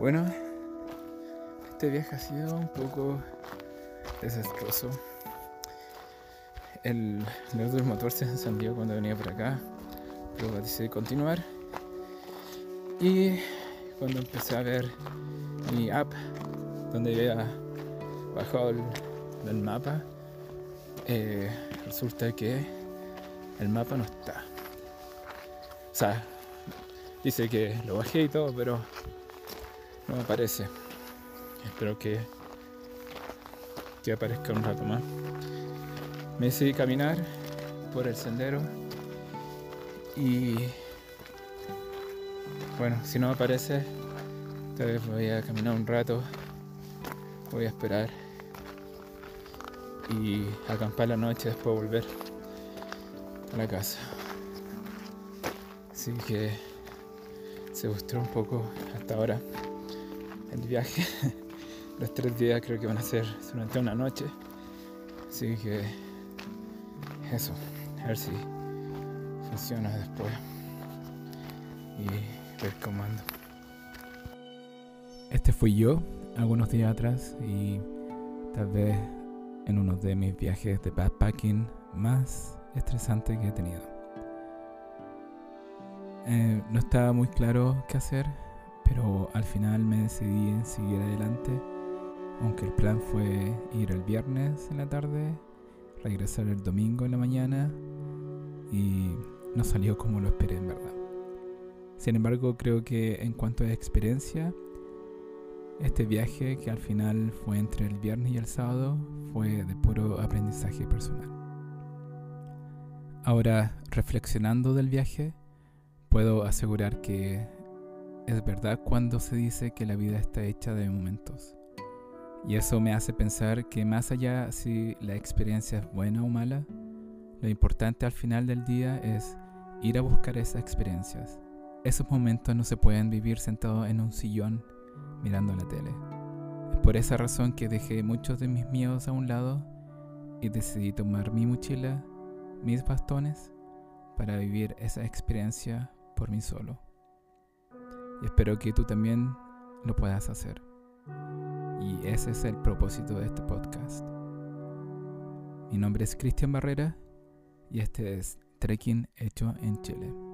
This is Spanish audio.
Bueno, este viaje ha sido un poco desastroso. El, el del motor se encendió cuando venía por acá, pero decidí continuar. Y cuando empecé a ver mi app, donde había bajado el, mapa, eh, resulta que el mapa no está. O sea, dice que lo bajé y todo, pero no aparece. Espero que, que aparezca un rato más. Me decidí caminar por el sendero y bueno, si no aparece, tal vez voy a caminar un rato, voy a esperar y acampar la noche después volver a la casa. Así que se gustó un poco hasta ahora el viaje. Los tres días creo que van a ser durante una noche. Así que eso, a ver si funciona después. Y ver cómo ando. Este fui yo algunos días atrás y tal vez en uno de mis viajes de backpacking más estresantes que he tenido. Eh, no estaba muy claro qué hacer pero al final me decidí en seguir adelante, aunque el plan fue ir el viernes en la tarde, regresar el domingo en la mañana y no salió como lo esperé en verdad. Sin embargo, creo que en cuanto a experiencia, este viaje que al final fue entre el viernes y el sábado fue de puro aprendizaje personal. Ahora, reflexionando del viaje, puedo asegurar que es verdad cuando se dice que la vida está hecha de momentos. Y eso me hace pensar que más allá si la experiencia es buena o mala, lo importante al final del día es ir a buscar esas experiencias. Esos momentos no se pueden vivir sentado en un sillón mirando la tele. Es por esa razón que dejé muchos de mis miedos a un lado y decidí tomar mi mochila, mis bastones, para vivir esa experiencia por mí solo. Y espero que tú también lo puedas hacer. Y ese es el propósito de este podcast. Mi nombre es Cristian Barrera y este es Trekking hecho en Chile.